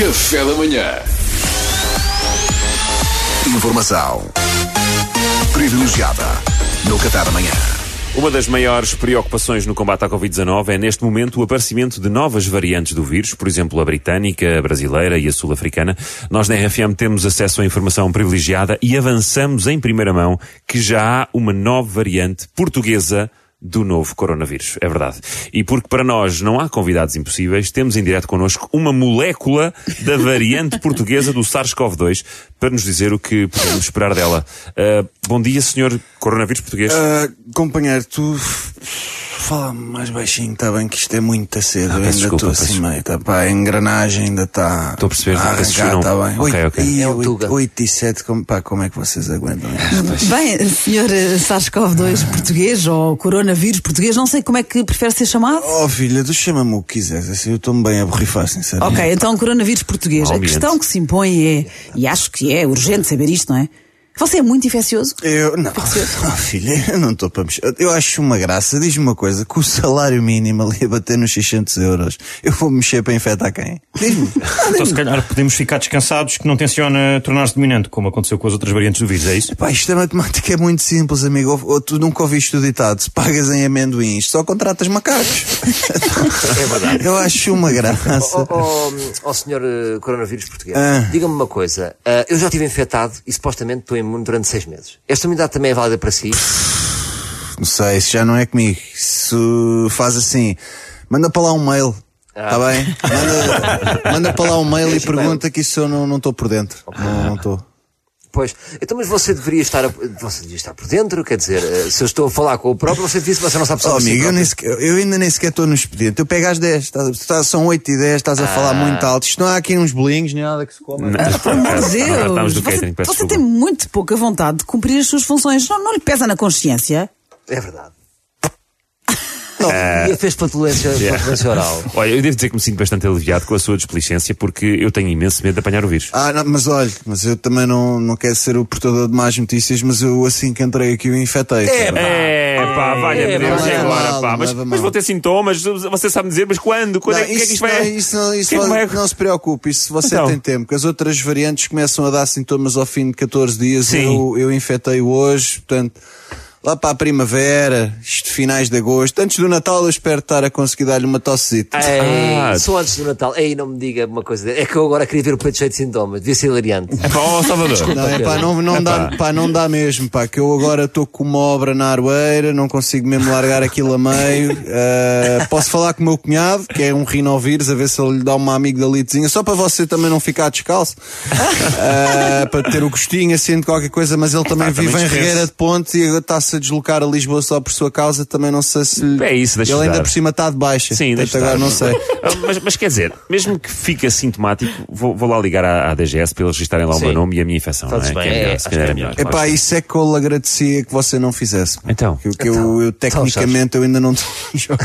Café da manhã. Informação privilegiada no Café da manhã. Uma das maiores preocupações no combate à Covid-19 é, neste momento, o aparecimento de novas variantes do vírus, por exemplo, a britânica, a brasileira e a sul-africana. Nós na RFM temos acesso a informação privilegiada e avançamos em primeira mão que já há uma nova variante portuguesa do novo coronavírus. É verdade. E porque para nós não há convidados impossíveis, temos em direto connosco uma molécula da variante portuguesa do SARS-CoV-2 para nos dizer o que podemos esperar dela. Uh, bom dia, senhor coronavírus português. Uh, companheiro, tu fala mais baixinho, está bem que isto é muito cedo. Ah, ainda estou assim meio, tá, pá, a engrenagem ainda está. Estou a perceber, a arrancar, está não. bem. Ok, Oito- ok. E É o 8, Tuga. 8 e 7, como, pá, como é que vocês aguentam isto? Bem, senhor eh, SARS-CoV-2 português ou coronavírus português, não sei como é que prefere ser chamado. Oh filha, tu chama-me o que quiseres, assim eu estou-me bem a borrifar, sinceramente. Ok, então coronavírus português. A Ambiente. questão que se impõe é, e acho que é urgente saber isto, não é? Você é muito infeccioso? Eu, não, oh, filha, eu não estou para mexer. Eu acho uma graça, diz-me uma coisa, que o salário mínimo ali a bater nos 600 euros, eu vou mexer para infectar quem? Diz-me. Então, se calhar, podemos ficar descansados que não tenciona tornar-se dominante, como aconteceu com as outras variantes do vírus, é isso? Pá, isto é matemática é muito simples, amigo. Ou, ou tu nunca ouviste o ditado: se pagas em amendoins, só contratas macacos. É verdade. Eu acho uma graça. Ó oh, oh, senhor eh, coronavírus português, Ah. diga-me uma coisa. ah, eu já estive infectado e supostamente estou durante seis meses. Esta unidade também é válida para si? Não sei, isso já não é comigo. Isso faz assim: manda para lá um mail. Está bem? Manda, manda para lá um mail e pergunta que isso eu não estou por dentro. Não estou. Pois. Então, mas você deveria estar, a- você devia estar por dentro, quer dizer, eh, se eu estou a falar com o próprio, você disse que você não sabe Oh, sobre si amigo, eu, sequer- eu ainda nem sequer estou no expediente. Eu pego às 10, estás são 8 e 10, estás a falar muito alto. Isto não há aqui uns bolinhos, nem nada que se coma. Não, Pelo amor de Tratamos Deus, do você, catering, você tem muito pouca vontade de cumprir as suas funções. Não, não lhe pesa na consciência? É verdade. Não, e fez patulência, patulência oral. Olha, eu devo dizer que me sinto bastante aliviado com a sua displicência porque eu tenho imenso medo de apanhar o vírus. Ah, não, mas olha, mas eu também não, não quero ser o portador de más notícias, mas eu assim que entrei aqui eu infectei. É, cara. É, pá, valha É, Deus, e agora, mal, pá? Mas, mas vou ter sintomas, você sabe dizer, mas quando? Quando Não, é, que- que é que isto não, vai... isso não, isso é que não- vai- não se preocupe, isso se você Então. tem tempo, que as outras variantes começam a dar sintomas ao fim de 14 dias. Sim. Eu, eu infectei hoje, portanto, lá para a primavera, isto finais de agosto, antes do Natal eu espero estar a conseguir dar-lhe uma tossezita. Ei, Ah. só antes do Natal. Ei, não me diga uma coisa. É que eu agora queria ver o peito cheio de sintomas. Devia ser hilariante. É pá, ó, Salvador. Não, é pá, não, não, dá, pá, não dá mesmo, pá, que eu agora estou com uma obra na Aroeira, não consigo mesmo largar aquilo a meio. Ah, posso falar com o meu cunhado, que é um rinovírus, a ver se ele lhe dá uma amigdalitezinha, só para você também não ficar descalço, Ah, para ter o gostinho assim de qualquer coisa, mas ele também também vive em dispenso. Regueira de Ponte e agora a deslocar a Lisboa só por sua causa, também não sei se. É isso, deixa Ele ainda estar. por cima está de baixa. Sim, deixa agora estar. não sei. Ah, Mas, mas quer dizer, mesmo que fique assintomático, vou, vou lá ligar à, à DGS para eles registarem lá o Sim. meu nome e a minha infecção. Fazes não é? bem, Que é melhor, é, se acho que é é melhor. É pá, isso é que eu lhe agradecia que você não fizesse. Então. Que, eu- que eu, eu tecnicamente eu ainda não estou.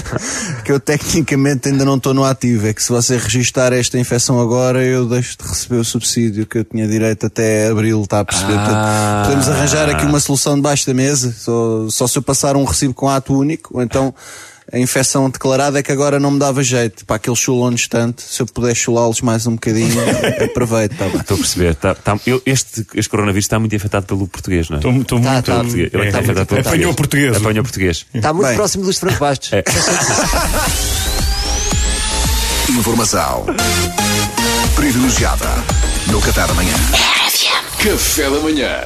que eu tecnicamente ainda não estou no ativo. É que se você registar esta infecção agora, eu deixo de receber o subsídio que eu tinha direito até abril, está a perceber? Ah. Portanto, podemos arranjar aqui uma solução debaixo da mesa, só, só se eu passar um recibo com ato único, ou então. A infecção declarada é que agora não me dava jeito. Para aqueles chulões tanto, se eu puder chulá-los mais um bocadinho, aproveito, tá. Estou a perceber. Tá, tá- eu- este, este coronavírus está muito afetado pelo português, não é? Estou, Tá, muito. tá. Português. Ele é que está É, afetado pelo apanhou o português. Apanhou o português. Está muito Bem. próximo dos Franco Bastos. Informação privilegiada no Café da manhã. Café da manhã.